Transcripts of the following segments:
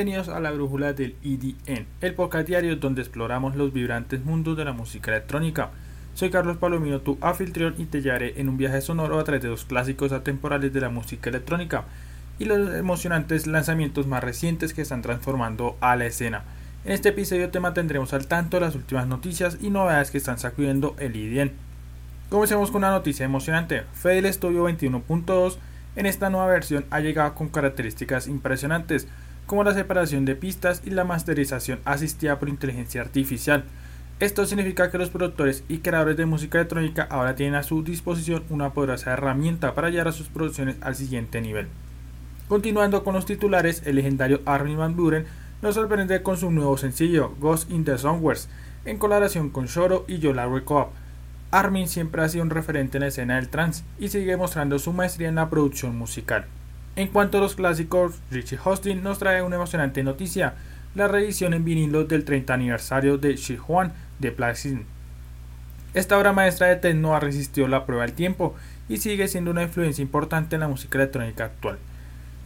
Bienvenidos a la brújula del EDN, el podcast diario donde exploramos los vibrantes mundos de la música electrónica. Soy Carlos Palomino, tu anfitrión, y te llevaré en un viaje sonoro a través de los clásicos atemporales de la música electrónica y los emocionantes lanzamientos más recientes que están transformando a la escena. En este episodio te mantendremos al tanto las últimas noticias y novedades que están sacudiendo el EDN. Comencemos con una noticia emocionante. Fedel Studio 21.2 en esta nueva versión ha llegado con características impresionantes como la separación de pistas y la masterización asistida por inteligencia artificial. Esto significa que los productores y creadores de música electrónica ahora tienen a su disposición una poderosa herramienta para llevar a sus producciones al siguiente nivel. Continuando con los titulares, el legendario Armin Van Buren nos sorprende con su nuevo sencillo Ghost in the Somewheres, en colaboración con Shoro y Yola Coop. Armin siempre ha sido un referente en la escena del trance y sigue mostrando su maestría en la producción musical. En cuanto a los clásicos, Richie Hostin nos trae una emocionante noticia, la reedición en vinilo del 30 aniversario de Shi Huan de Plaxin. Esta obra maestra de techno ha resistido la prueba del tiempo y sigue siendo una influencia importante en la música electrónica actual.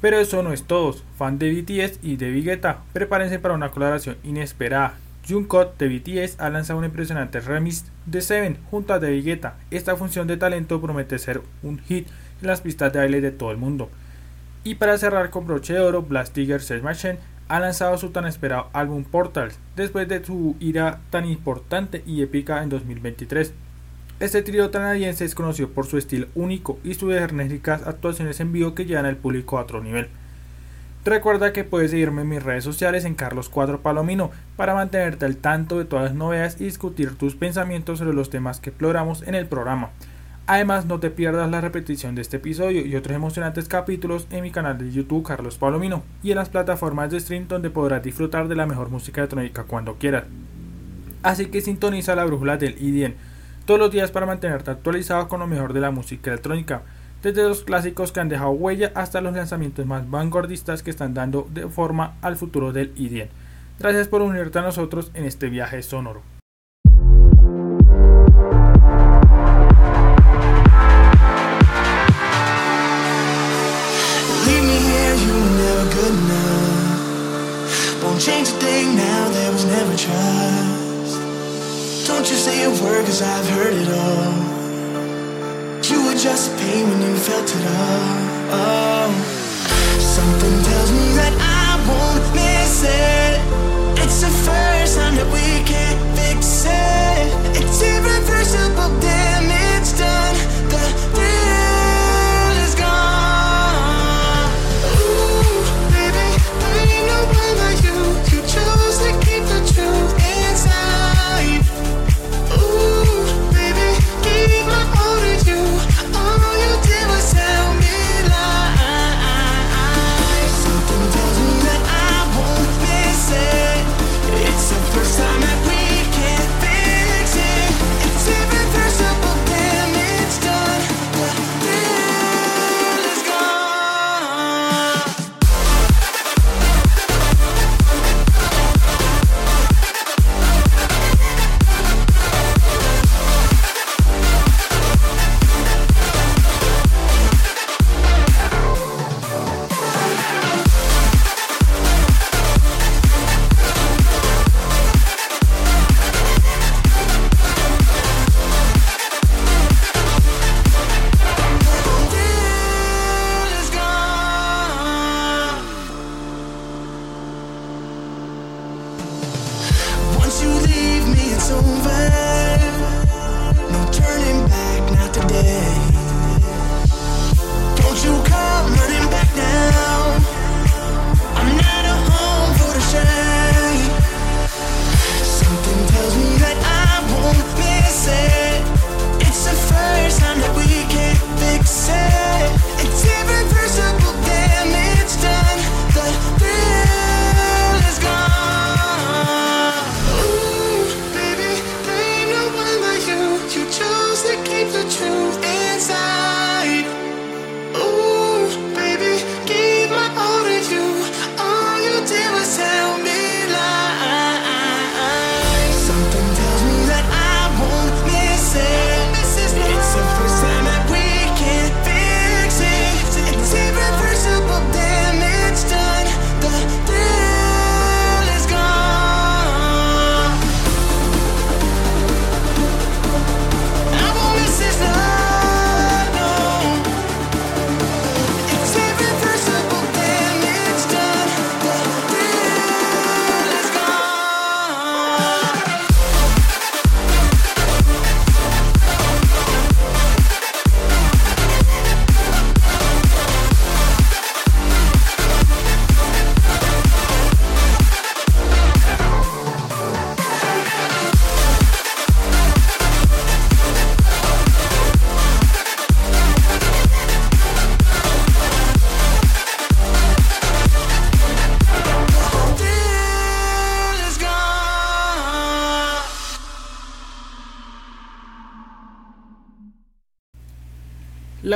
Pero eso no es todo, fan de BTS y de Vegeta, prepárense para una colaboración inesperada. Jungkook de BTS ha lanzado un impresionante remix de Seven junto a David Guetta. Esta función de talento promete ser un hit en las pistas de baile de todo el mundo. Y para cerrar con broche de oro, Blast Tiger Search Machine ha lanzado su tan esperado álbum Portals después de su ira tan importante y épica en 2023. Este trío canadiense es conocido por su estilo único y sus enérgicas actuaciones en vivo que llevan al público a otro nivel. Recuerda que puedes seguirme en mis redes sociales en Carlos4 Palomino para mantenerte al tanto de todas las novedades y discutir tus pensamientos sobre los temas que exploramos en el programa. Además, no te pierdas la repetición de este episodio y otros emocionantes capítulos en mi canal de YouTube Carlos Palomino y en las plataformas de stream donde podrás disfrutar de la mejor música electrónica cuando quieras. Así que sintoniza la brújula del IDN todos los días para mantenerte actualizado con lo mejor de la música electrónica, desde los clásicos que han dejado huella hasta los lanzamientos más vanguardistas que están dando de forma al futuro del IDN. Gracias por unirte a nosotros en este viaje sonoro. Say a word, cause I've heard it all. You were just pain when you felt it all. Oh. Something tells me that I won't miss it. It's the first time that we can't fix it. It's irreversible damage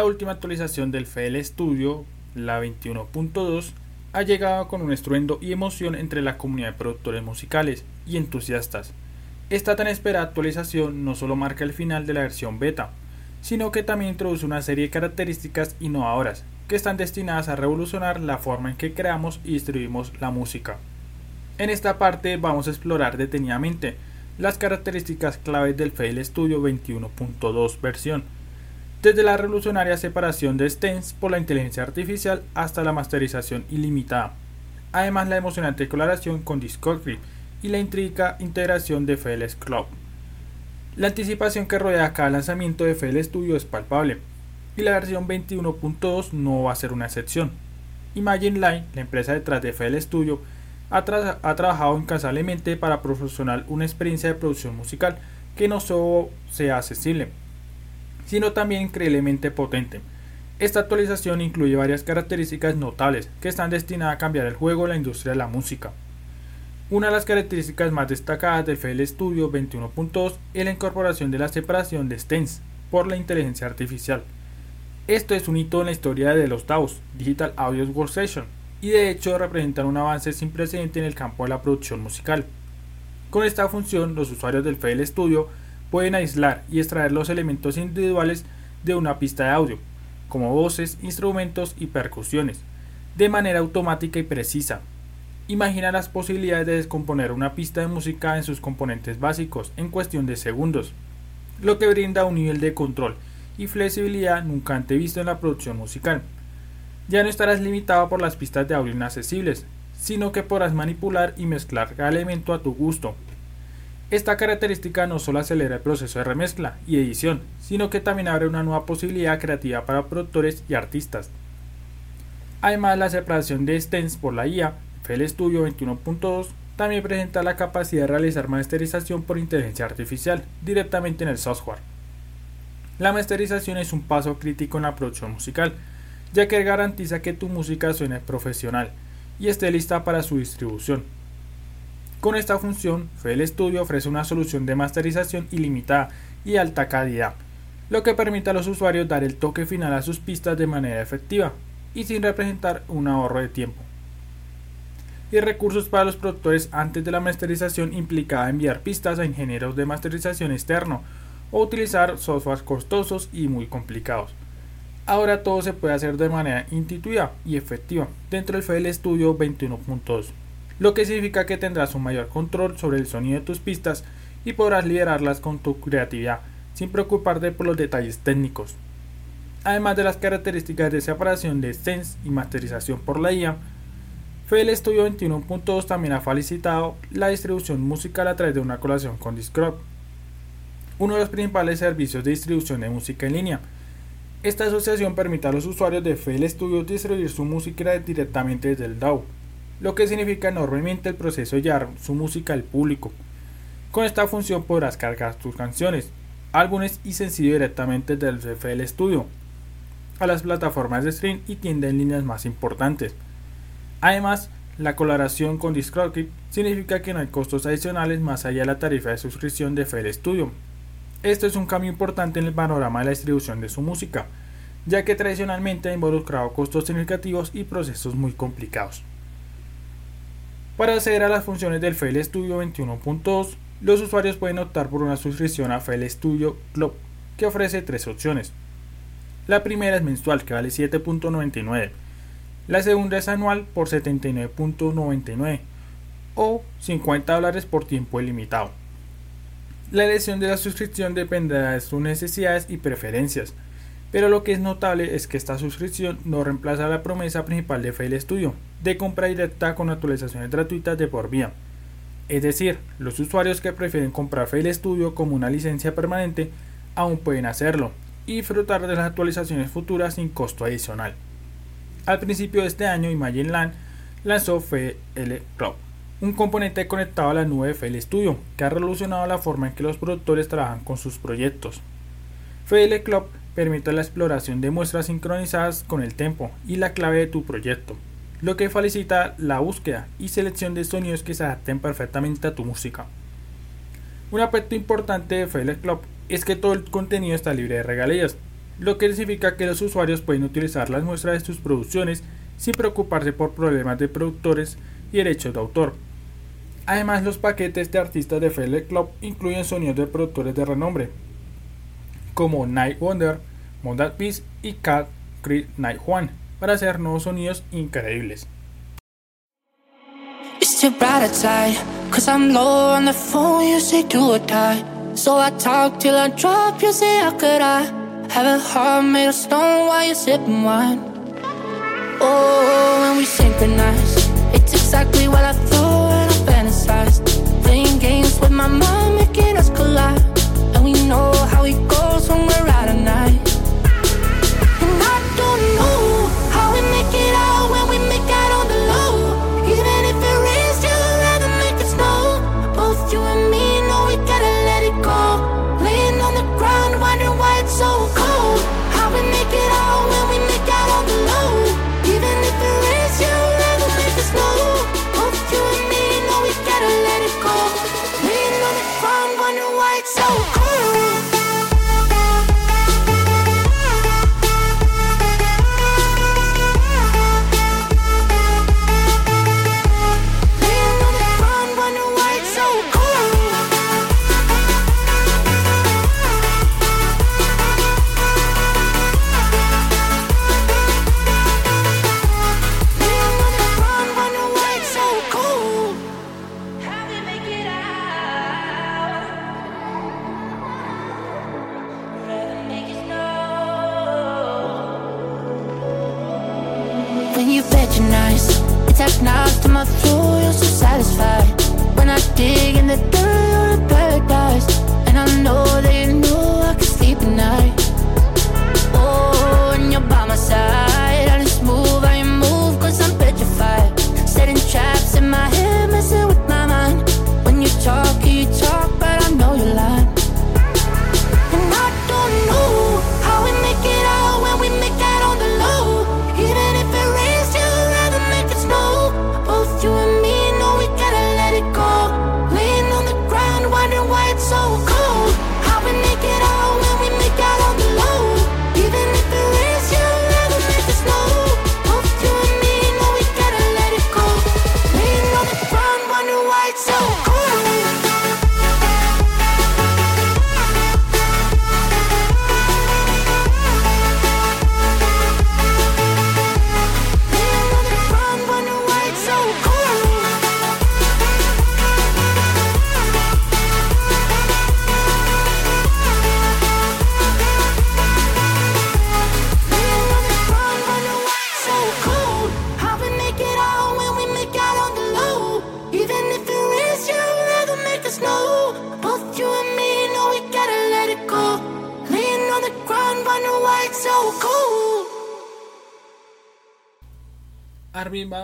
última actualización del FL Studio, la 21.2, ha llegado con un estruendo y emoción entre la comunidad de productores musicales y entusiastas. Esta tan esperada actualización no solo marca el final de la versión beta, sino que también introduce una serie de características innovadoras que están destinadas a revolucionar la forma en que creamos y distribuimos la música. En esta parte vamos a explorar detenidamente las características claves del FL Studio 21.2 versión, desde la revolucionaria separación de stems por la inteligencia artificial hasta la masterización ilimitada. Además, la emocionante colaboración con Discography y la intriga integración de FL Club. La anticipación que rodea cada lanzamiento de FL Studio es palpable, y la versión 21.2 no va a ser una excepción. Imagine Line, la empresa detrás de FL Studio, ha, ha trabajado incansablemente para proporcionar una experiencia de producción musical que no solo sea accesible, sino también increíblemente potente. Esta actualización incluye varias características notables que están destinadas a cambiar el juego de la industria de la música. Una de las características más destacadas del FL Studio 21.2 es la incorporación de la separación de stems por la inteligencia artificial. Esto es un hito en la historia de los DAOs, Digital Audio Workstation, y de hecho representan un avance sin precedente en el campo de la producción musical. Con esta función, los usuarios del FL Studio pueden aislar y extraer los elementos individuales de una pista de audio, como voces, instrumentos y percusiones, de manera automática y precisa. Imagina las posibilidades de descomponer una pista de música en sus componentes básicos en cuestión de segundos, lo que brinda un nivel de control y flexibilidad nunca antes visto en la producción musical. Ya no estarás limitado por las pistas de audio inaccesibles, sino que podrás manipular y mezclar cada elemento a tu gusto, esta característica no solo acelera el proceso de remezcla y edición, sino que también abre una nueva posibilidad creativa para productores y artistas. Además, la separación de stems por la IA, FL Studio 21.2, también presenta la capacidad de realizar masterización por inteligencia artificial directamente en el software. La masterización es un paso crítico en la producción musical, ya que garantiza que tu música suene profesional y esté lista para su distribución. Con esta función, FL Studio ofrece una solución de masterización ilimitada y alta calidad, lo que permite a los usuarios dar el toque final a sus pistas de manera efectiva y sin representar un ahorro de tiempo. Y recursos para los productores antes de la masterización implicaba enviar pistas a ingenieros de masterización externo o utilizar softwares costosos y muy complicados. Ahora todo se puede hacer de manera intuitiva y efectiva dentro del FL Studio 21.2 lo que significa que tendrás un mayor control sobre el sonido de tus pistas y podrás liderarlas con tu creatividad, sin preocuparte por los detalles técnicos. Además de las características de separación de Sense y masterización por la IA, FL Studio 21.2 también ha felicitado la distribución musical a través de una colaboración con Discord, uno de los principales servicios de distribución de música en línea. Esta asociación permite a los usuarios de FL Studio distribuir su música directamente desde el DAW lo que significa enormemente el proceso de llevar su música al público. Con esta función podrás cargar tus canciones, álbumes y sencillos directamente del FL Studio a las plataformas de stream y tiendas en líneas más importantes. Además, la colaboración con DiscordKit significa que no hay costos adicionales más allá de la tarifa de suscripción de FL Studio. Esto es un cambio importante en el panorama de la distribución de su música, ya que tradicionalmente ha involucrado costos significativos y procesos muy complicados. Para acceder a las funciones del FL Studio 21.2, los usuarios pueden optar por una suscripción a FL Studio Club, que ofrece tres opciones. La primera es mensual, que vale 7.99. La segunda es anual por 79.99 o 50 dólares por tiempo ilimitado. La elección de la suscripción dependerá de sus necesidades y preferencias pero lo que es notable es que esta suscripción no reemplaza la promesa principal de FL Studio, de compra directa con actualizaciones gratuitas de por vía. Es decir, los usuarios que prefieren comprar FL Studio como una licencia permanente aún pueden hacerlo y disfrutar de las actualizaciones futuras sin costo adicional. Al principio de este año, Imagine Land lanzó FL Pro, un componente conectado a la nube de FL Studio que ha revolucionado la forma en que los productores trabajan con sus proyectos. FL Club permite la exploración de muestras sincronizadas con el tempo y la clave de tu proyecto, lo que facilita la búsqueda y selección de sonidos que se adapten perfectamente a tu música. Un aspecto importante de FL Club es que todo el contenido está libre de regalías. lo que significa que los usuarios pueden utilizar las muestras de sus producciones sin preocuparse por problemas de productores y derechos de autor. Además, los paquetes de artistas de FL Club incluyen sonidos de productores de renombre, como Night Wonder, Modal Peace y Cat Creed Night One, para hacer nuevos sonidos increíbles. too bright outside Cause I'm low on the phone, you say do or die. So I talk till I drop, you say how could I Have a heart made of stone? While you're sipping wine? Oh, when we synchronize It's exactly what I thought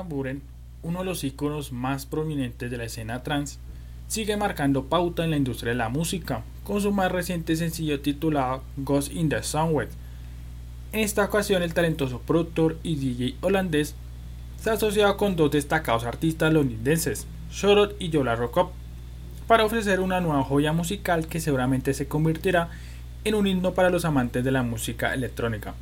Buren, uno de los iconos más prominentes de la escena trance, sigue marcando pauta en la industria de la música, con su más reciente sencillo titulado Ghost in the Sunwet. En esta ocasión el talentoso productor y DJ holandés se ha asociado con dos destacados artistas londinenses, Shorot y Yola Rockop, para ofrecer una nueva joya musical que seguramente se convertirá en un himno para los amantes de la música electrónica.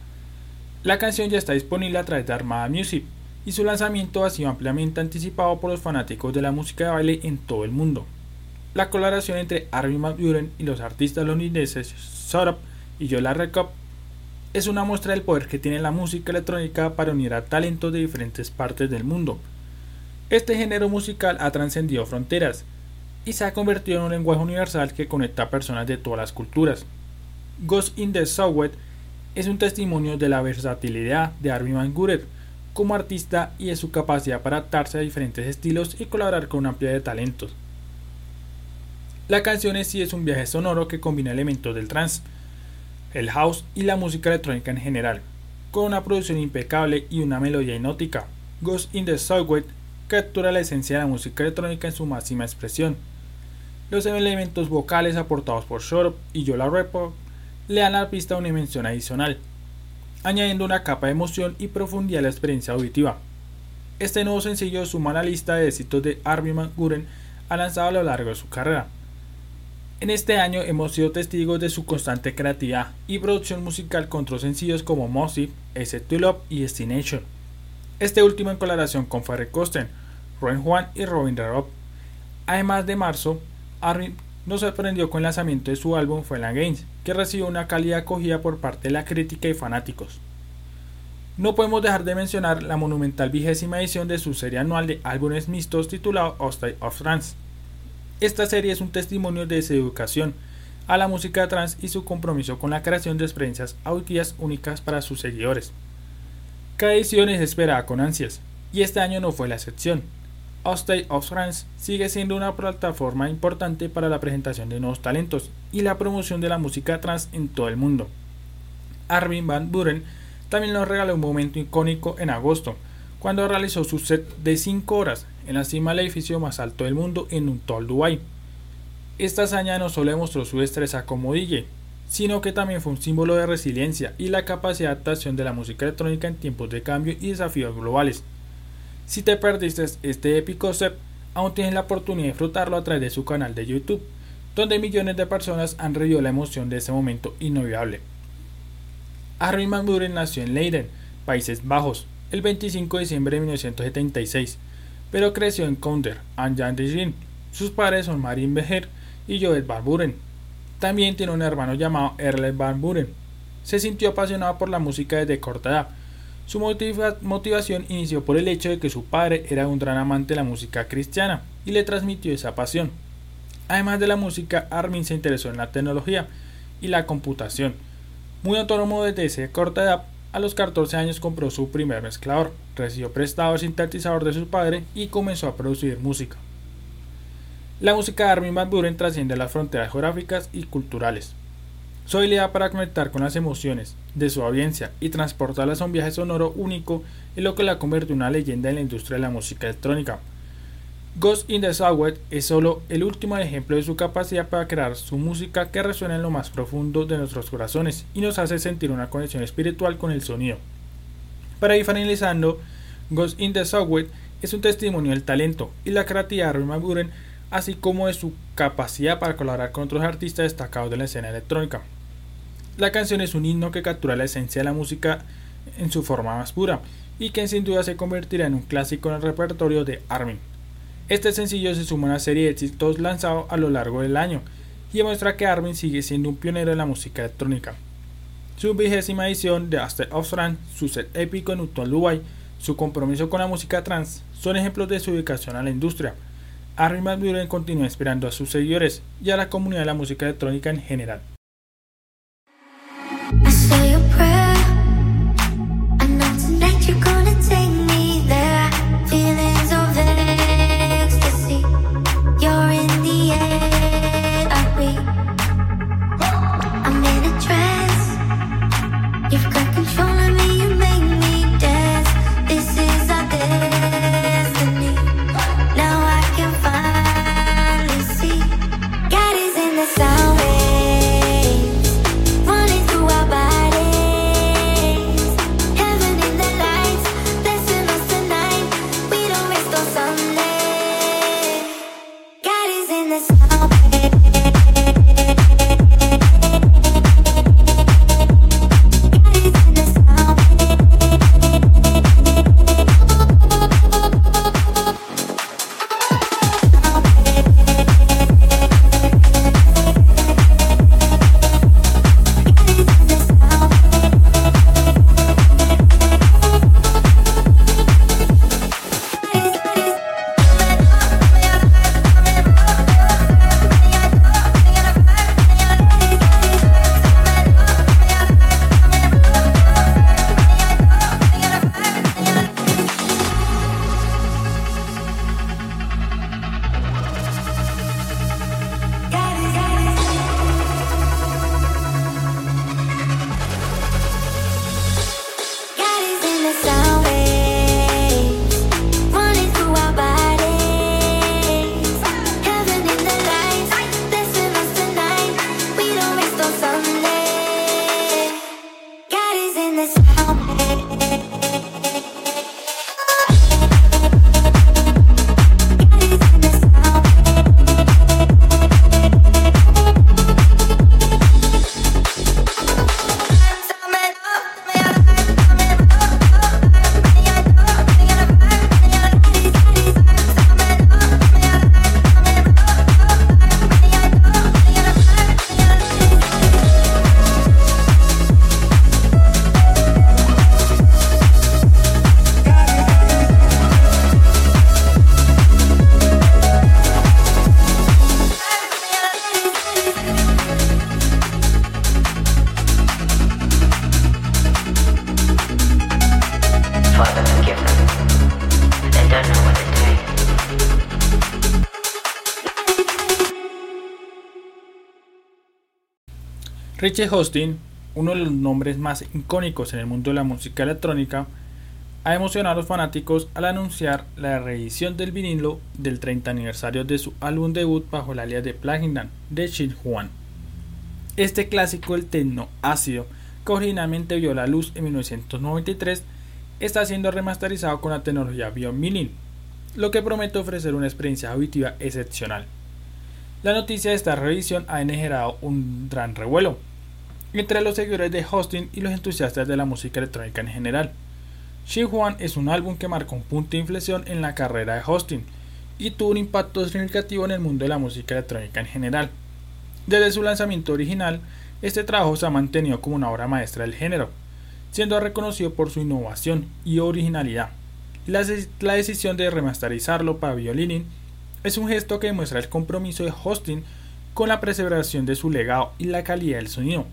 La canción ya está disponible a través de Armada Music y su lanzamiento ha sido ampliamente anticipado por los fanáticos de la música de baile en todo el mundo. La colaboración entre Armin van Buuren y los artistas londinenses Sorop y Yola Rekop es una muestra del poder que tiene la música electrónica para unir a talentos de diferentes partes del mundo. Este género musical ha trascendido fronteras y se ha convertido en un lenguaje universal que conecta a personas de todas las culturas. Ghost in the Southwest es un testimonio de la versatilidad de Armin van Buuren como artista y de su capacidad para adaptarse a diferentes estilos y colaborar con una amplia de talentos. La canción en sí es un viaje sonoro que combina elementos del trance, el house y la música electrónica en general, con una producción impecable y una melodía hipnótica. Ghost in the Southwest captura la esencia de la música electrónica en su máxima expresión. Los elementos vocales aportados por Shorop y Yola Repo le dan a la pista una dimensión adicional, añadiendo una capa de emoción y profundidad a la experiencia auditiva. Este nuevo sencillo suma a la lista de éxitos de Armin van Buuren ha lanzado a lo largo de su carrera. En este año hemos sido testigos de su constante creatividad y producción musical con otros sencillos como Mossy, S to Love y Destination. Este último en colaboración con Farrell Costen, Ron Juan y Robin Rob. Además de marzo, Armin nos sorprendió con el lanzamiento de su álbum Final Games, que recibió una cálida acogida por parte de la crítica y fanáticos. No podemos dejar de mencionar la monumental vigésima edición de su serie anual de álbumes mixtos titulado Hostile of Trance. Esta serie es un testimonio de su educación a la música trans y su compromiso con la creación de experiencias auditivas únicas para sus seguidores. Cada edición es esperada con ansias, y este año no fue la excepción. State of France sigue siendo una plataforma importante para la presentación de nuevos talentos y la promoción de la música trans en todo el mundo. Armin Van Buren también nos regaló un momento icónico en agosto, cuando realizó su set de 5 horas en la cima del edificio más alto del mundo en Untol, Dubai. Esta hazaña no solo demostró su destreza como DJ, sino que también fue un símbolo de resiliencia y la capacidad de adaptación de la música electrónica en tiempos de cambio y desafíos globales. Si te perdiste este épico set, aún tienes la oportunidad de disfrutarlo a través de su canal de YouTube, donde millones de personas han revivido la emoción de ese momento inolvidable. Armin Van Buren nació en Leiden, Países Bajos, el 25 de diciembre de 1976, pero creció en Kounder, Jan de. Sus padres son Marin Beher y Joel Van Buren. También tiene un hermano llamado Erle Van Buren. Se sintió apasionado por la música desde corta edad su motivación inició por el hecho de que su padre era un gran amante de la música cristiana y le transmitió esa pasión. Además de la música, Armin se interesó en la tecnología y la computación. Muy autónomo desde esa corta edad, a los 14 años compró su primer mezclador, recibió prestado el sintetizador de su padre y comenzó a producir música. La música de Armin Van Buren trasciende las fronteras geográficas y culturales. Su habilidad para conectar con las emociones de su audiencia y transportarlas a un viaje sonoro único es lo que la convierte en una leyenda en la industria de la música electrónica. Ghost in the Southwest es solo el último ejemplo de su capacidad para crear su música que resuena en lo más profundo de nuestros corazones y nos hace sentir una conexión espiritual con el sonido. Para ir finalizando, Ghost in the Southwest es un testimonio del talento y la creatividad de Roy McGuren así como de su capacidad para colaborar con otros artistas destacados de la escena electrónica. La canción es un himno que captura la esencia de la música en su forma más pura y que sin duda se convertirá en un clásico en el repertorio de Armin. Este sencillo se suma a una serie de éxitos lanzados a lo largo del año y demuestra que Armin sigue siendo un pionero en la música electrónica. Su vigésima edición de After of Trance, su set épico en Utah, Dubai, su compromiso con la música trans son ejemplos de su ubicación a la industria, Van Buren continúa inspirando a sus seguidores y a la comunidad de la música electrónica en general. Richie Hostin, uno de los nombres más icónicos en el mundo de la música electrónica, ha emocionado a los fanáticos al anunciar la reedición del vinilo del 30 aniversario de su álbum debut bajo el alias de Platinum de Shin Juan. Este clásico del techno ácido, que originalmente vio la luz en 1993, está siendo remasterizado con la tecnología Biomilin, lo que promete ofrecer una experiencia auditiva excepcional. La noticia de esta reedición ha generado un gran revuelo, entre los seguidores de Hosting y los entusiastas de la música electrónica en general. Huan es un álbum que marcó un punto de inflexión en la carrera de Hosting y tuvo un impacto significativo en el mundo de la música electrónica en general. Desde su lanzamiento original, este trabajo se ha mantenido como una obra maestra del género, siendo reconocido por su innovación y originalidad. La, la decisión de remasterizarlo para violín es un gesto que demuestra el compromiso de Hosting con la preservación de su legado y la calidad del sonido,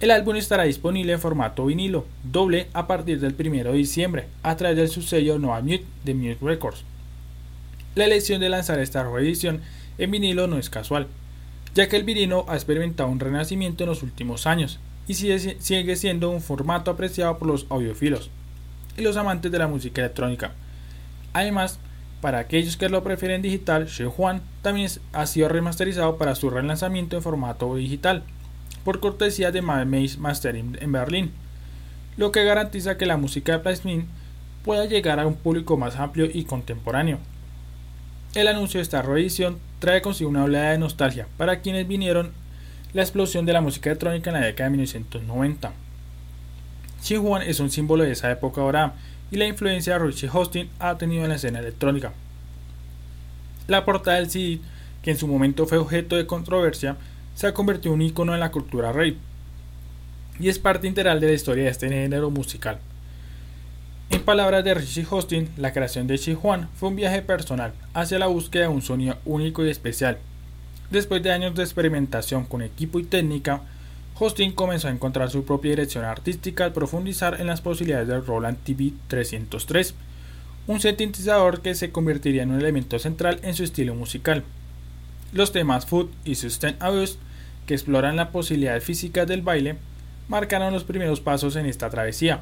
el álbum estará disponible en formato vinilo doble a partir del 1 de diciembre a través del su sello Nova Mute de Mute Records. La elección de lanzar esta reedición en vinilo no es casual, ya que el vinilo ha experimentado un renacimiento en los últimos años y sigue siendo un formato apreciado por los audiófilos y los amantes de la música electrónica. Además, para aquellos que lo prefieren digital, Juan también ha sido remasterizado para su relanzamiento en formato digital por cortesía de Maze Mastering en Berlín, lo que garantiza que la música de Plasmin pueda llegar a un público más amplio y contemporáneo. El anuncio de esta reedición trae consigo una oleada de nostalgia para quienes vinieron la explosión de la música electrónica en la década de 1990. Juan es un símbolo de esa época ahora y la influencia de Richie Hosting ha tenido en la escena electrónica. La portada del CD, que en su momento fue objeto de controversia, se ha convertido en un icono en la cultura rave y es parte integral de la historia de este género musical. En palabras de Richie Hostin, la creación de Chi Juan fue un viaje personal hacia la búsqueda de un sonido único y especial. Después de años de experimentación con equipo y técnica, Hostin comenzó a encontrar su propia dirección artística al profundizar en las posibilidades del Roland TV 303, un sintetizador que se convertiría en un elemento central en su estilo musical. Los temas Food y Sustain Abuse que exploran la posibilidad física del baile, marcaron los primeros pasos en esta travesía.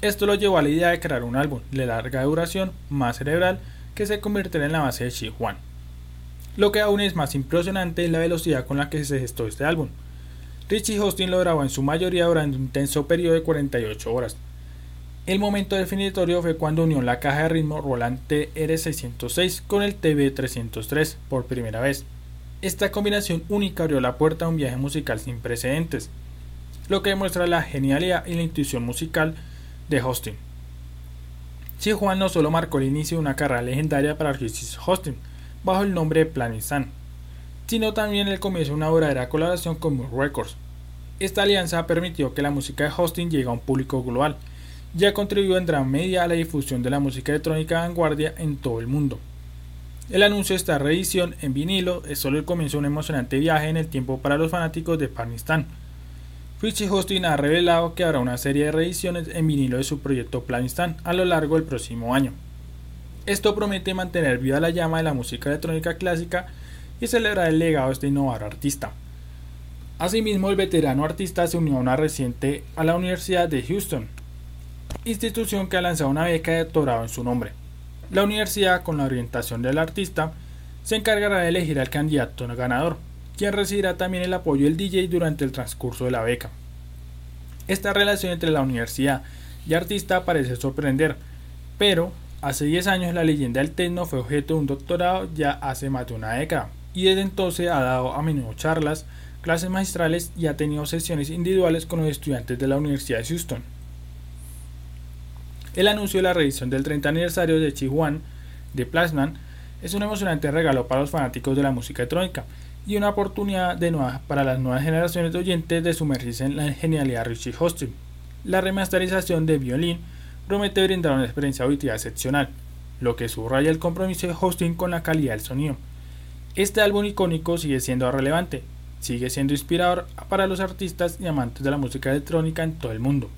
Esto lo llevó a la idea de crear un álbum de larga duración, más cerebral, que se convertirá en la base de Juan. Lo que aún es más impresionante es la velocidad con la que se gestó este álbum. Richie Hosting lo grabó en su mayoría durante un intenso periodo de 48 horas. El momento definitorio fue cuando unió la caja de ritmo Roland TR606 con el TV303 por primera vez. Esta combinación única abrió la puerta a un viaje musical sin precedentes, lo que demuestra la genialidad y la intuición musical de Hosting. Si Juan no solo marcó el inicio de una carrera legendaria para Richie Hosting, bajo el nombre de Planistan, sino también el comienzo de una verdadera colaboración con Moore Records. Esta alianza permitió que la música de Hosting llegue a un público global, y ha contribuido en gran medida a la difusión de la música electrónica vanguardia en todo el mundo. El anuncio de esta reedición en vinilo es solo el comienzo de un emocionante viaje en el tiempo para los fanáticos de Pakistán. Richie Hostin ha revelado que habrá una serie de reediciones en vinilo de su proyecto Planistan a lo largo del próximo año. Esto promete mantener viva la llama de la música electrónica clásica y celebrar el legado de este innovador artista. Asimismo, el veterano artista se unió a una reciente a la Universidad de Houston, institución que ha lanzado una beca de doctorado en su nombre. La universidad, con la orientación del artista, se encargará de elegir al candidato ganador, quien recibirá también el apoyo del DJ durante el transcurso de la beca. Esta relación entre la universidad y artista parece sorprender, pero hace 10 años la leyenda del techno fue objeto de un doctorado ya hace más de una década, y desde entonces ha dado a menudo charlas, clases magistrales y ha tenido sesiones individuales con los estudiantes de la Universidad de Houston. El anuncio de la reedición del 30 aniversario de Chihuahua de Plasman es un emocionante regalo para los fanáticos de la música electrónica y una oportunidad de nueva para las nuevas generaciones de oyentes de sumergirse en la genialidad de Richie Hosting. La remasterización de Violin promete brindar una experiencia auditiva excepcional, lo que subraya el compromiso de Hosting con la calidad del sonido. Este álbum icónico sigue siendo relevante, sigue siendo inspirador para los artistas y amantes de la música electrónica en todo el mundo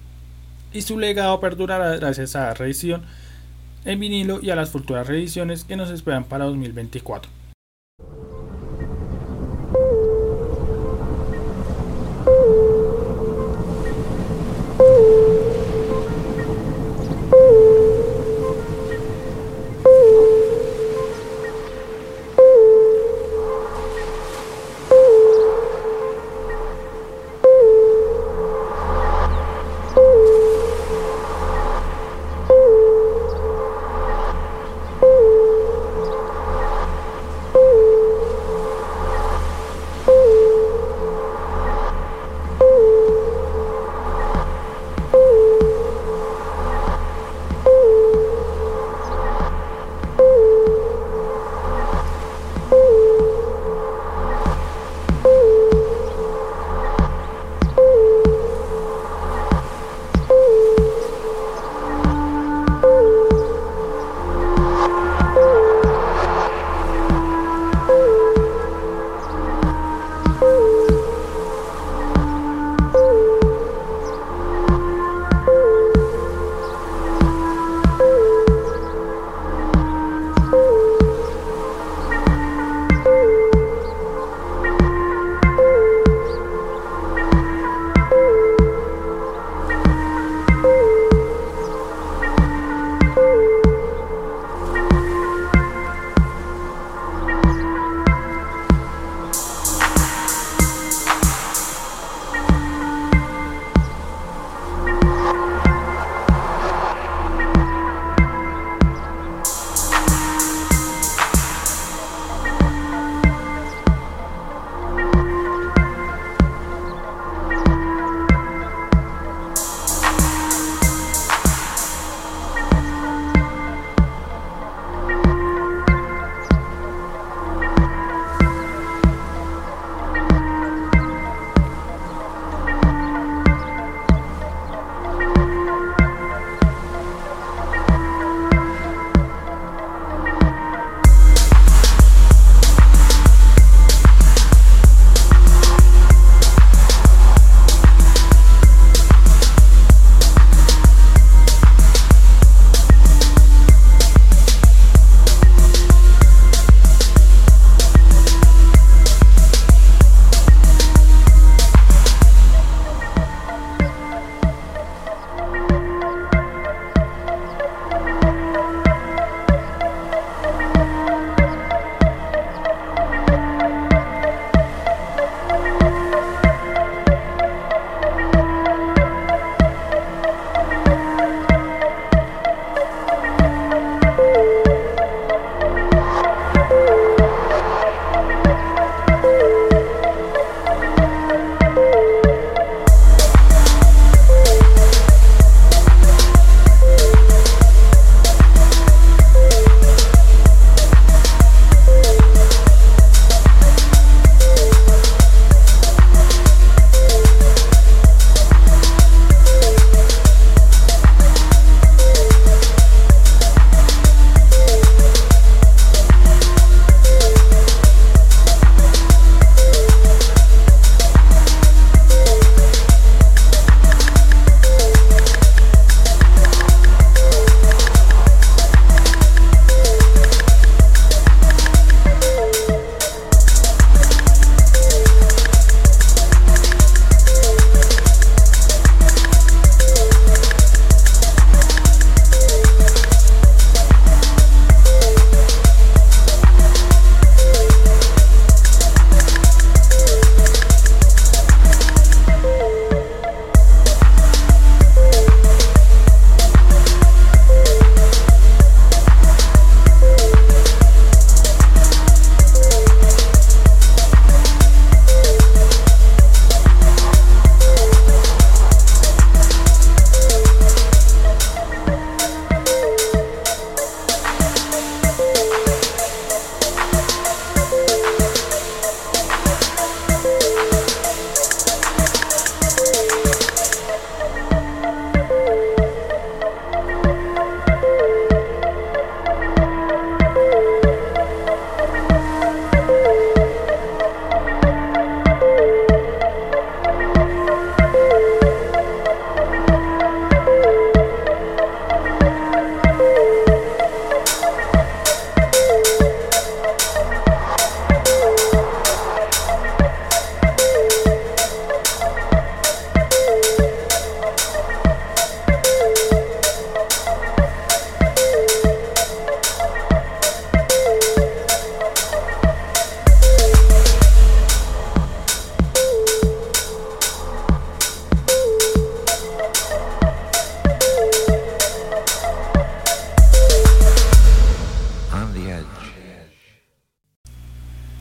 y su legado perdurará gracias a la reedición en vinilo y a las futuras reediciones que nos esperan para 2024.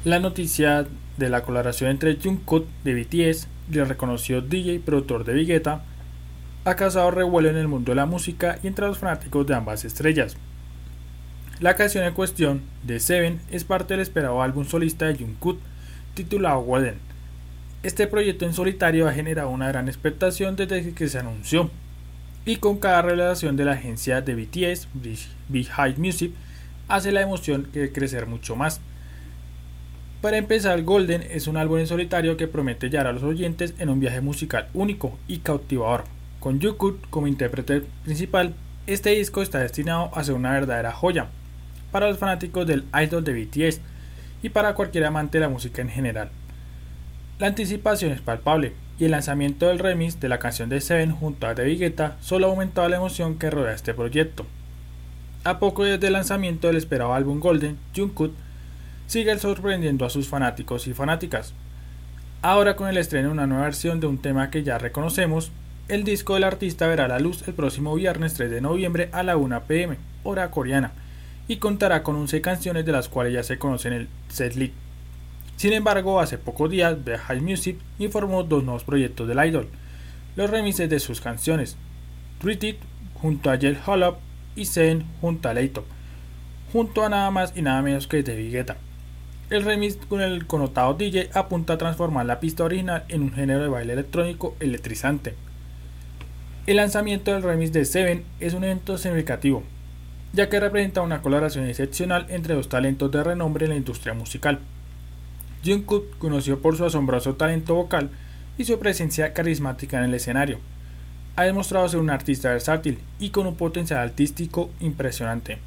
La noticia de la colaboración entre Jungkook de BTS y el reconocido DJ y productor de Vegeta ha causado revuelo en el mundo de la música y entre los fanáticos de ambas estrellas. La canción en cuestión, de Seven, es parte del esperado álbum solista de Jungkook, titulado Golden. Este proyecto en solitario ha generado una gran expectación desde que se anunció, y con cada revelación de la agencia de BTS, High Music, hace la emoción crecer mucho más. Para empezar, Golden es un álbum en solitario que promete llevar a los oyentes en un viaje musical único y cautivador. Con Jungkook como intérprete principal, este disco está destinado a ser una verdadera joya para los fanáticos del idol de BTS y para cualquier amante de la música en general. La anticipación es palpable y el lanzamiento del remix de la canción de Seven junto a David Guetta solo ha aumentado la emoción que rodea este proyecto. A poco desde el lanzamiento del esperado álbum Golden, Jungkook sigue sorprendiendo a sus fanáticos y fanáticas. Ahora con el estreno de una nueva versión de un tema que ya reconocemos, el disco del artista verá la luz el próximo viernes 3 de noviembre a la 1 pm, hora coreana, y contará con 11 canciones de las cuales ya se conocen el setlist. Sin embargo, hace pocos días, The High Music informó dos nuevos proyectos del idol, los remixes de sus canciones, Treat It junto a Jel Holop y Zen junto a Leito, junto a nada más y nada menos que David Guetta. El remix con el connotado DJ apunta a transformar la pista original en un género de baile electrónico electrizante. El lanzamiento del remix de Seven es un evento significativo, ya que representa una colaboración excepcional entre dos talentos de renombre en la industria musical. Jungkook, conocido por su asombroso talento vocal y su presencia carismática en el escenario, ha demostrado ser un artista versátil y con un potencial artístico impresionante.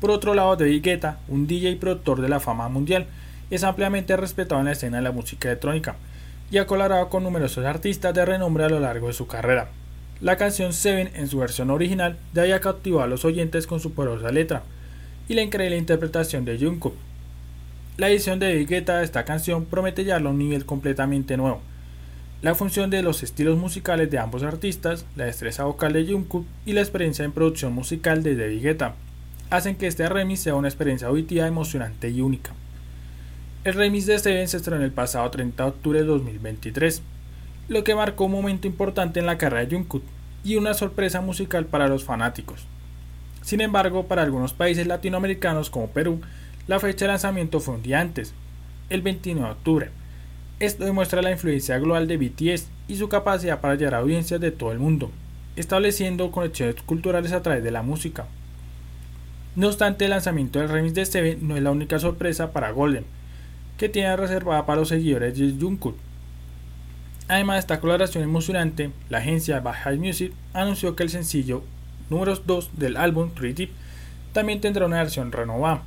Por otro lado, David Guetta, un DJ y productor de la fama mundial, es ampliamente respetado en la escena de la música electrónica y ha colaborado con numerosos artistas de renombre a lo largo de su carrera. La canción Seven en su versión original ya había cautivado a los oyentes con su poderosa letra y la increíble interpretación de Jungkook. La edición de David Guetta de esta canción promete llevarlo a un nivel completamente nuevo. La función de los estilos musicales de ambos artistas, la destreza vocal de Jungkook y la experiencia en producción musical de David Guetta hacen que este remix sea una experiencia auditiva emocionante y única. El remix de Seven se estrenó el pasado 30 de octubre de 2023, lo que marcó un momento importante en la carrera de Jungkook y una sorpresa musical para los fanáticos. Sin embargo, para algunos países latinoamericanos como Perú, la fecha de lanzamiento fue un día antes, el 29 de octubre. Esto demuestra la influencia global de BTS y su capacidad para llegar a audiencias de todo el mundo, estableciendo conexiones culturales a través de la música. No obstante, el lanzamiento del remix de Seven no es la única sorpresa para Golden, que tiene reservada para los seguidores de Jungkook. Además de esta colaboración emocionante, la agencia High Music anunció que el sencillo número 2 del álbum 3 también tendrá una versión renovada.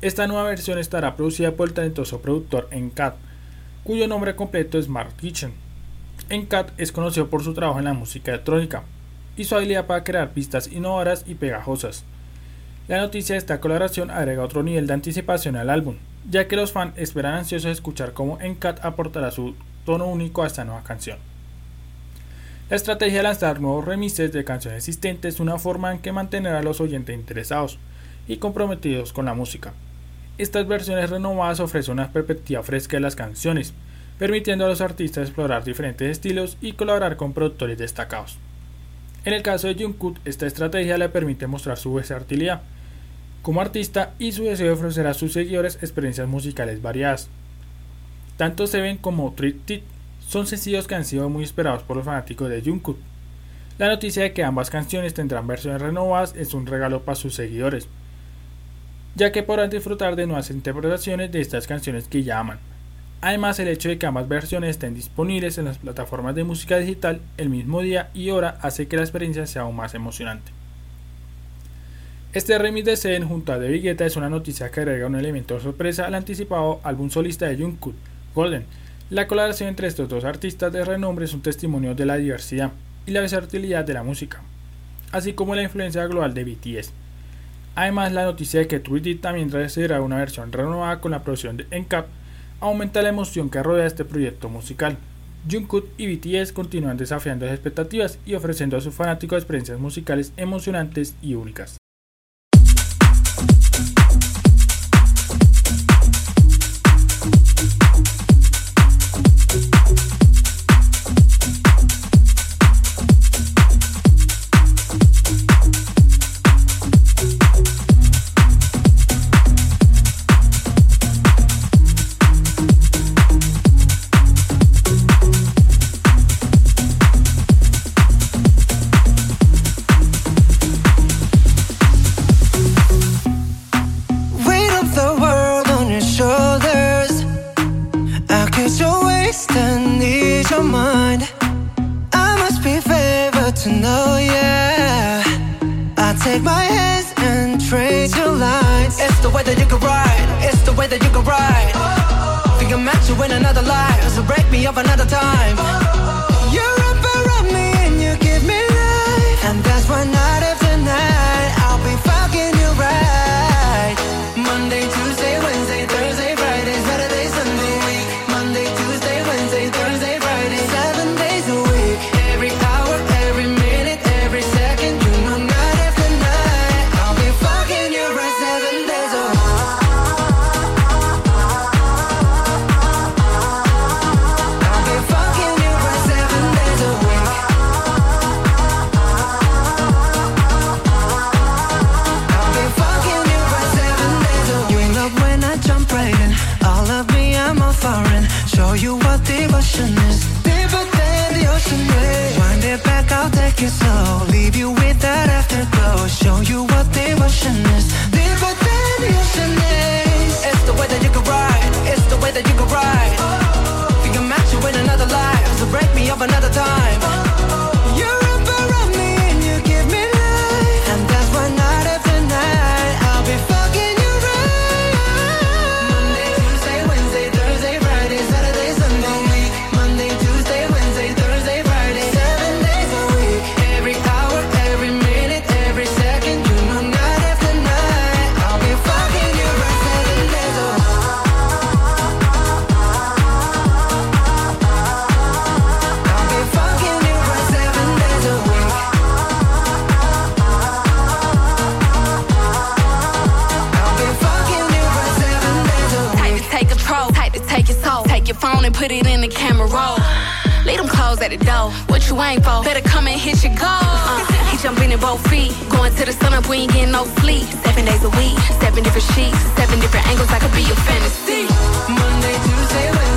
Esta nueva versión estará producida por el talentoso productor Encat, cuyo nombre completo es Mark Kitchen. Encat es conocido por su trabajo en la música electrónica y su habilidad para crear pistas innovadoras y pegajosas. La noticia de esta colaboración agrega otro nivel de anticipación al álbum, ya que los fans esperan ansiosos escuchar cómo Encat aportará su tono único a esta nueva canción. La estrategia de lanzar nuevos remixes de canciones existentes es una forma en que mantener a los oyentes interesados y comprometidos con la música. Estas versiones renovadas ofrecen una perspectiva fresca de las canciones, permitiendo a los artistas explorar diferentes estilos y colaborar con productores destacados. En el caso de Jungkook, esta estrategia le permite mostrar su versatilidad como artista y su deseo de ofrecer a sus seguidores experiencias musicales variadas. Tanto Seven como Treat It son sencillos que han sido muy esperados por los fanáticos de Jungkook. La noticia de que ambas canciones tendrán versiones renovadas es un regalo para sus seguidores, ya que podrán disfrutar de nuevas interpretaciones de estas canciones que ya aman. Además, el hecho de que ambas versiones estén disponibles en las plataformas de música digital el mismo día y hora hace que la experiencia sea aún más emocionante. Este remix de Zen junto a David Guetta es una noticia que agrega un elemento sorpresa al anticipado álbum solista de Jungkook, Golden. La colaboración entre estos dos artistas de renombre es un testimonio de la diversidad y la versatilidad de la música, así como la influencia global de BTS. Además, la noticia de que Tweety también recibirá una versión renovada con la producción de Encap aumenta la emoción que rodea este proyecto musical. Jungkook y BTS continúan desafiando las expectativas y ofreciendo a sus fanáticos experiencias musicales emocionantes y únicas. Catch your waist and ease your mind. I must be favored to know, yeah. I take my hands and trace your lines. It's the way that you can ride. It's the way that you can ride. Oh, oh. Think I'm at you in another life. So break me up another time. Clothes at the door. What you ain't for? Better come and hit your goal. Uh, he jumping in both feet. Going to the sun up, we ain't getting no sleep. Seven days a week, seven different sheets, seven different angles. I could be your fantasy. Monday, Tuesday, Wednesday,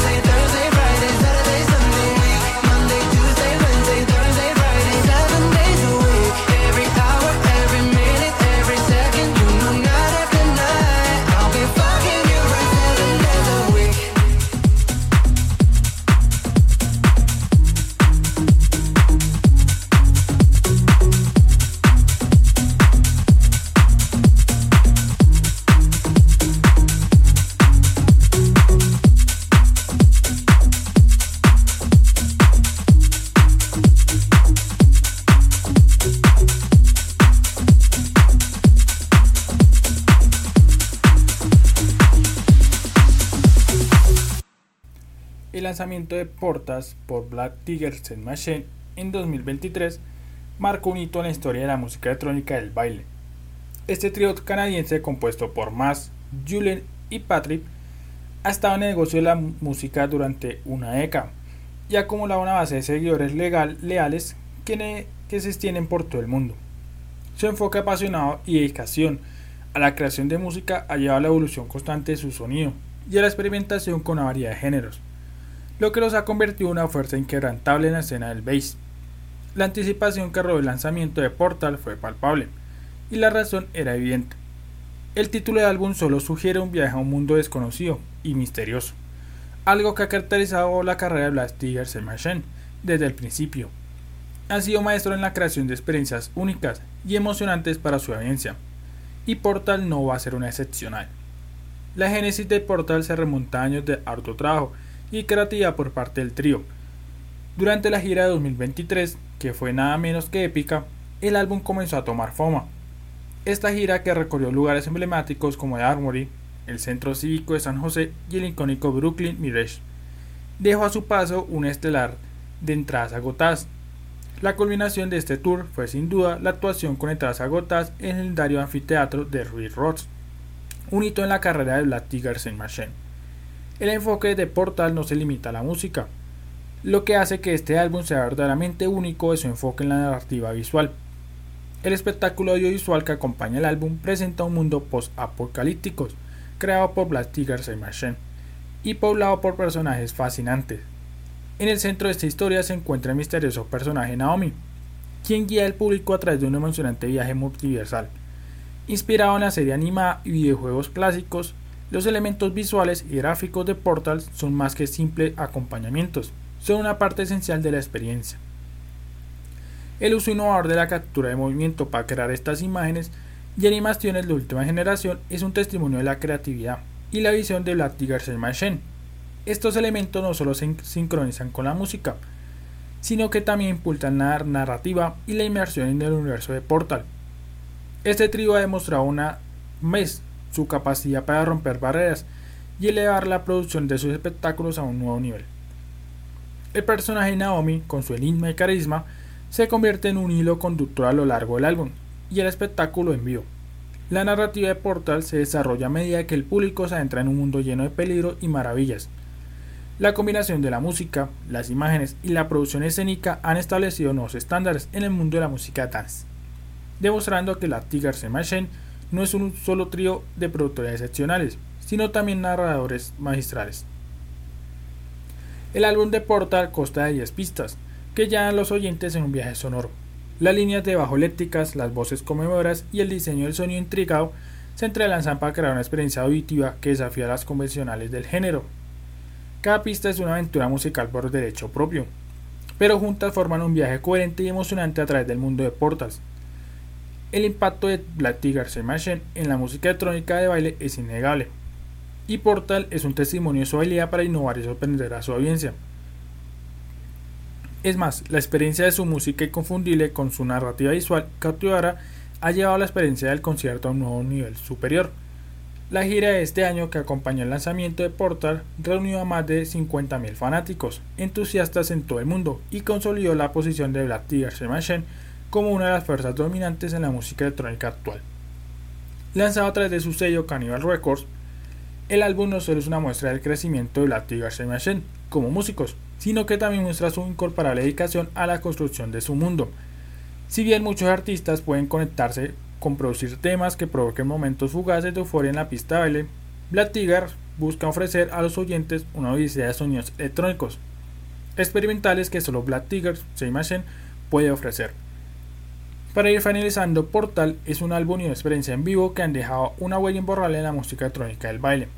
lanzamiento de Portas por Black Tigers and Machine en 2023 marcó un hito en la historia de la música electrónica del baile. Este trío canadiense compuesto por Mas, Julien y Patrick ha estado en el negocio de la música durante una década y ha acumulado una base de seguidores legal, leales que se extienden por todo el mundo. Su enfoque apasionado y dedicación a la creación de música ha llevado a la evolución constante de su sonido y a la experimentación con una variedad de géneros, lo que los ha convertido en una fuerza inquebrantable en la escena del bass. La anticipación que rodeó el lanzamiento de Portal fue palpable, y la razón era evidente. El título del álbum solo sugiere un viaje a un mundo desconocido y misterioso, algo que ha caracterizado la carrera de Black Tigers Machine desde el principio. Han sido maestros en la creación de experiencias únicas y emocionantes para su audiencia, y Portal no va a ser una excepcional. La génesis de Portal se remonta a años de harto trabajo y creatividad por parte del trío. Durante la gira de 2023, que fue nada menos que épica, el álbum comenzó a tomar fama. Esta gira que recorrió lugares emblemáticos como el Armory, el Centro Cívico de San José y el icónico Brooklyn Mirage, dejó a su paso un estelar de entradas agotadas. La culminación de este tour fue sin duda la actuación con entradas agotadas en el legendario anfiteatro de Ruiz Rods, un hito en la carrera de Black Tigers and Machine. El enfoque de Portal no se limita a la música, lo que hace que este álbum sea verdaderamente único de su enfoque en la narrativa visual. El espectáculo audiovisual que acompaña el álbum presenta un mundo post-apocalíptico, creado por Black Tigers and Machine, y poblado por personajes fascinantes. En el centro de esta historia se encuentra el misterioso personaje Naomi, quien guía al público a través de un emocionante viaje multiversal. Inspirado en la serie animada y videojuegos clásicos, los elementos visuales y gráficos de Portal son más que simples acompañamientos, son una parte esencial de la experiencia. el uso innovador de la captura de movimiento para crear estas imágenes y animaciones de última generación es un testimonio de la creatividad y la visión de Black Tiger Machine. Estos elementos no solo se sincronizan con la música, sino que también impulsan la narrativa y la inmersión en el universo de Portal. Este trío ha demostrado una vez su capacidad para romper barreras y elevar la producción de sus espectáculos a un nuevo nivel. El personaje Naomi, con su enigma y carisma, se convierte en un hilo conductor a lo largo del álbum y el espectáculo en vivo. La narrativa de Portal se desarrolla a medida que el público se adentra en un mundo lleno de peligro y maravillas. La combinación de la música, las imágenes y la producción escénica han establecido nuevos estándares en el mundo de la música dance, demostrando que la Tiger Machine no es un solo trío de productores excepcionales, sino también narradores magistrales. El álbum de Portal consta de 10 pistas, que llevan a los oyentes en un viaje sonoro. Las líneas de bajo eléctricas, las voces conmovedoras y el diseño del sonido intrigado se entrelazan para crear una experiencia auditiva que desafía las convencionales del género. Cada pista es una aventura musical por derecho propio, pero juntas forman un viaje coherente y emocionante a través del mundo de Portals. El impacto de Black Tiger Machine en la música electrónica de baile es innegable, y Portal es un testimonio de su habilidad para innovar y sorprender a su audiencia. Es más, la experiencia de su música inconfundible con su narrativa visual cautivadora ha llevado la experiencia del concierto a un nuevo nivel superior. La gira de este año que acompañó el lanzamiento de Portal reunió a más de 50.000 fanáticos, entusiastas en todo el mundo, y consolidó la posición de Black Tiger Machine como una de las fuerzas dominantes en la música electrónica actual. Lanzado a través de su sello Cannibal Records, el álbum no solo es una muestra del crecimiento de Black Tiger Machine como músicos, sino que también muestra su incorporable dedicación a la construcción de su mundo. Si bien muchos artistas pueden conectarse con producir temas que provoquen momentos fugaces de euforia en la pista de baile, Black Tiger busca ofrecer a los oyentes una odisea de sonidos electrónicos experimentales que solo Black Tiger Machine puede ofrecer. Para ir finalizando, Portal es un álbum y una experiencia en vivo que han dejado una huella imborrable en la música electrónica del baile.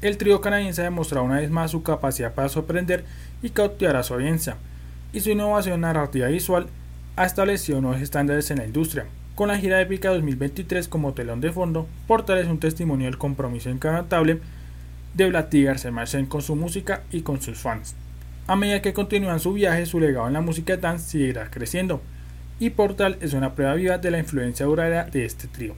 El trío canadiense ha demostrado una vez más su capacidad para sorprender y cautivar a su audiencia, y su innovación narrativa visual ha establecido nuevos estándares en la industria. Con la gira épica 2023 como telón de fondo, Portal es un testimonio del compromiso inquebrantable de Tiger Machine con su música y con sus fans. A medida que continúan su viaje, su legado en la música dance seguirá creciendo, y Portal es una prueba viva de la influencia duradera de este trío.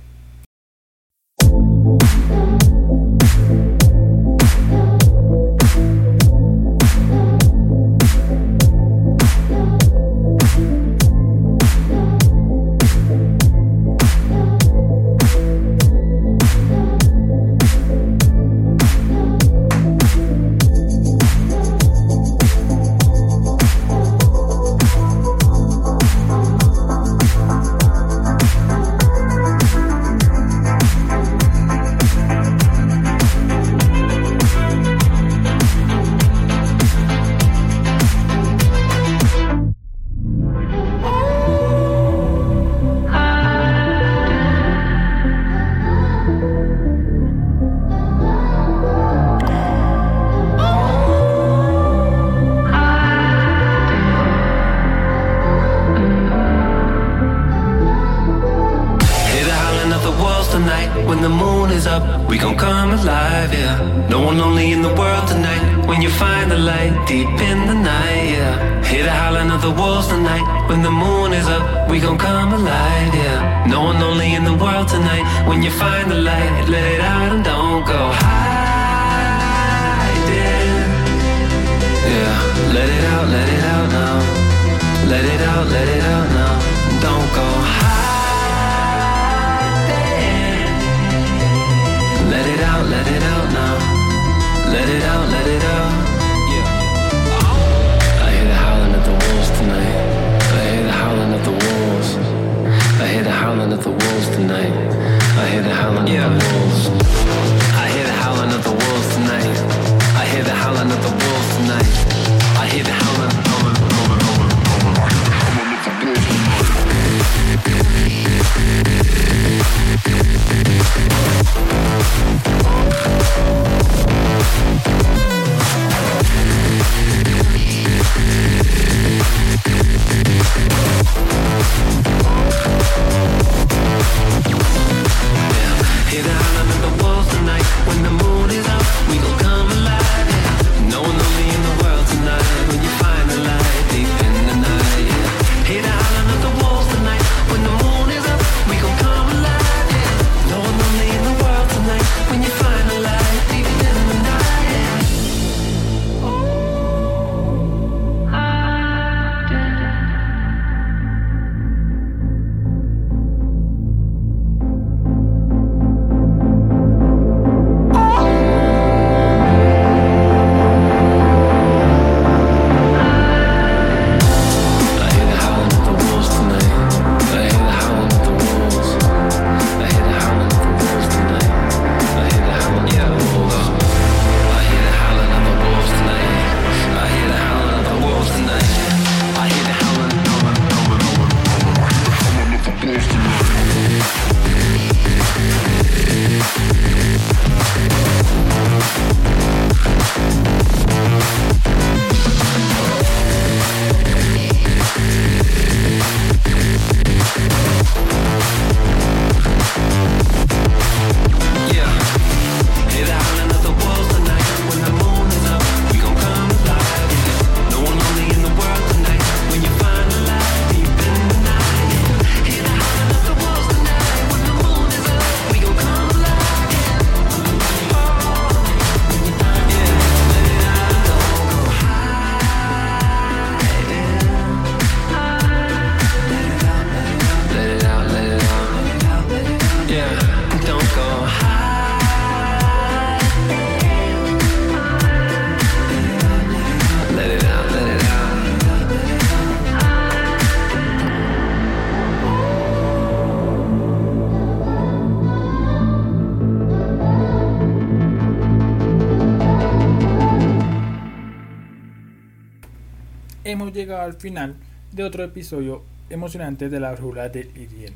Final de otro episodio emocionante de la brújula del IDM.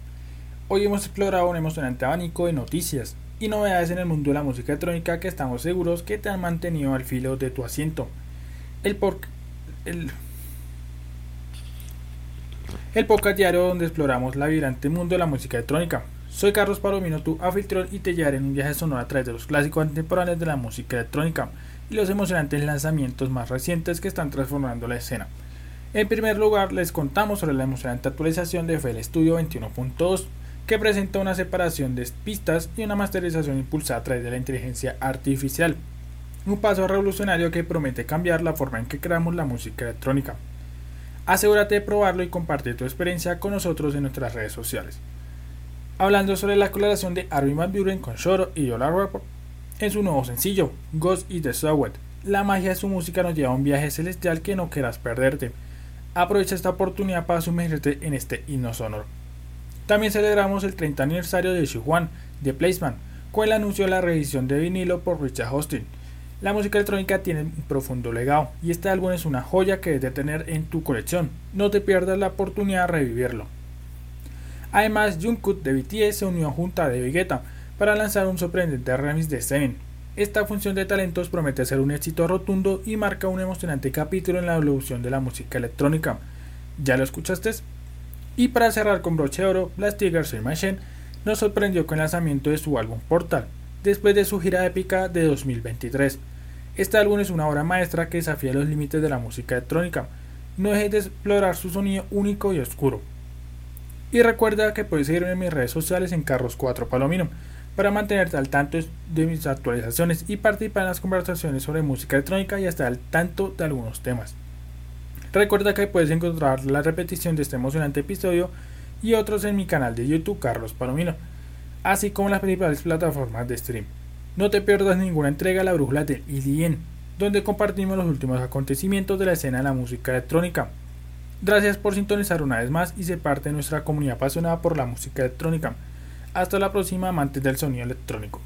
Hoy hemos explorado un emocionante abanico de noticias y novedades en el mundo de la música electrónica que estamos seguros que te han mantenido al filo de tu asiento. El, por, el, el podcast diario donde exploramos la vibrante mundo de la música electrónica. Soy Carlos Palomino, tu anfitrión, y te llevaré en un viaje sonoro a través de los clásicos contemporáneos de la música electrónica y los emocionantes lanzamientos más recientes que están transformando la escena. En primer lugar, les contamos sobre la emocionante actualización de FL Studio 21.2, que presenta una separación de pistas y una masterización impulsada a través de la inteligencia artificial. Un paso revolucionario que promete cambiar la forma en que creamos la música electrónica. Asegúrate de probarlo y compartir tu experiencia con nosotros en nuestras redes sociales. Hablando sobre la colaboración de Armin Van con Shoro y Yola Report en su nuevo sencillo, Ghost is the Southwest. La magia de su música nos lleva a un viaje celestial que no quieras perderte. Aprovecha esta oportunidad para sumergirte en este himno sonoro. También celebramos el 30 aniversario de Juan de Placeman, con el anuncio de la revisión de vinilo por Richard Hostin. La música electrónica tiene un profundo legado y este álbum es una joya que debes de tener en tu colección. No te pierdas la oportunidad de revivirlo. Además, Jungkook de BTS se unió junto a David Guetta para lanzar un sorprendente remix de Seven. Esta función de talentos promete ser un éxito rotundo y marca un emocionante capítulo en la evolución de la música electrónica. ¿Ya lo escuchaste? Y para cerrar con broche de oro, Blast Tiger Machine nos sorprendió con el lanzamiento de su álbum Portal, después de su gira épica de 2023. Este álbum es una obra maestra que desafía los límites de la música electrónica. No dejes de explorar su sonido único y oscuro. Y recuerda que puedes seguirme en mis redes sociales en Carros 4 Palomino para mantenerte al tanto de mis actualizaciones y participar en las conversaciones sobre música electrónica y estar al tanto de algunos temas. Recuerda que puedes encontrar la repetición de este emocionante episodio y otros en mi canal de YouTube Carlos Palomino, así como en las principales plataformas de stream. No te pierdas ninguna entrega a la brújula del IDN, donde compartimos los últimos acontecimientos de la escena de la música electrónica. Gracias por sintonizar una vez más y ser parte de nuestra comunidad apasionada por la música electrónica. Hasta la próxima, amantes del sonido electrónico.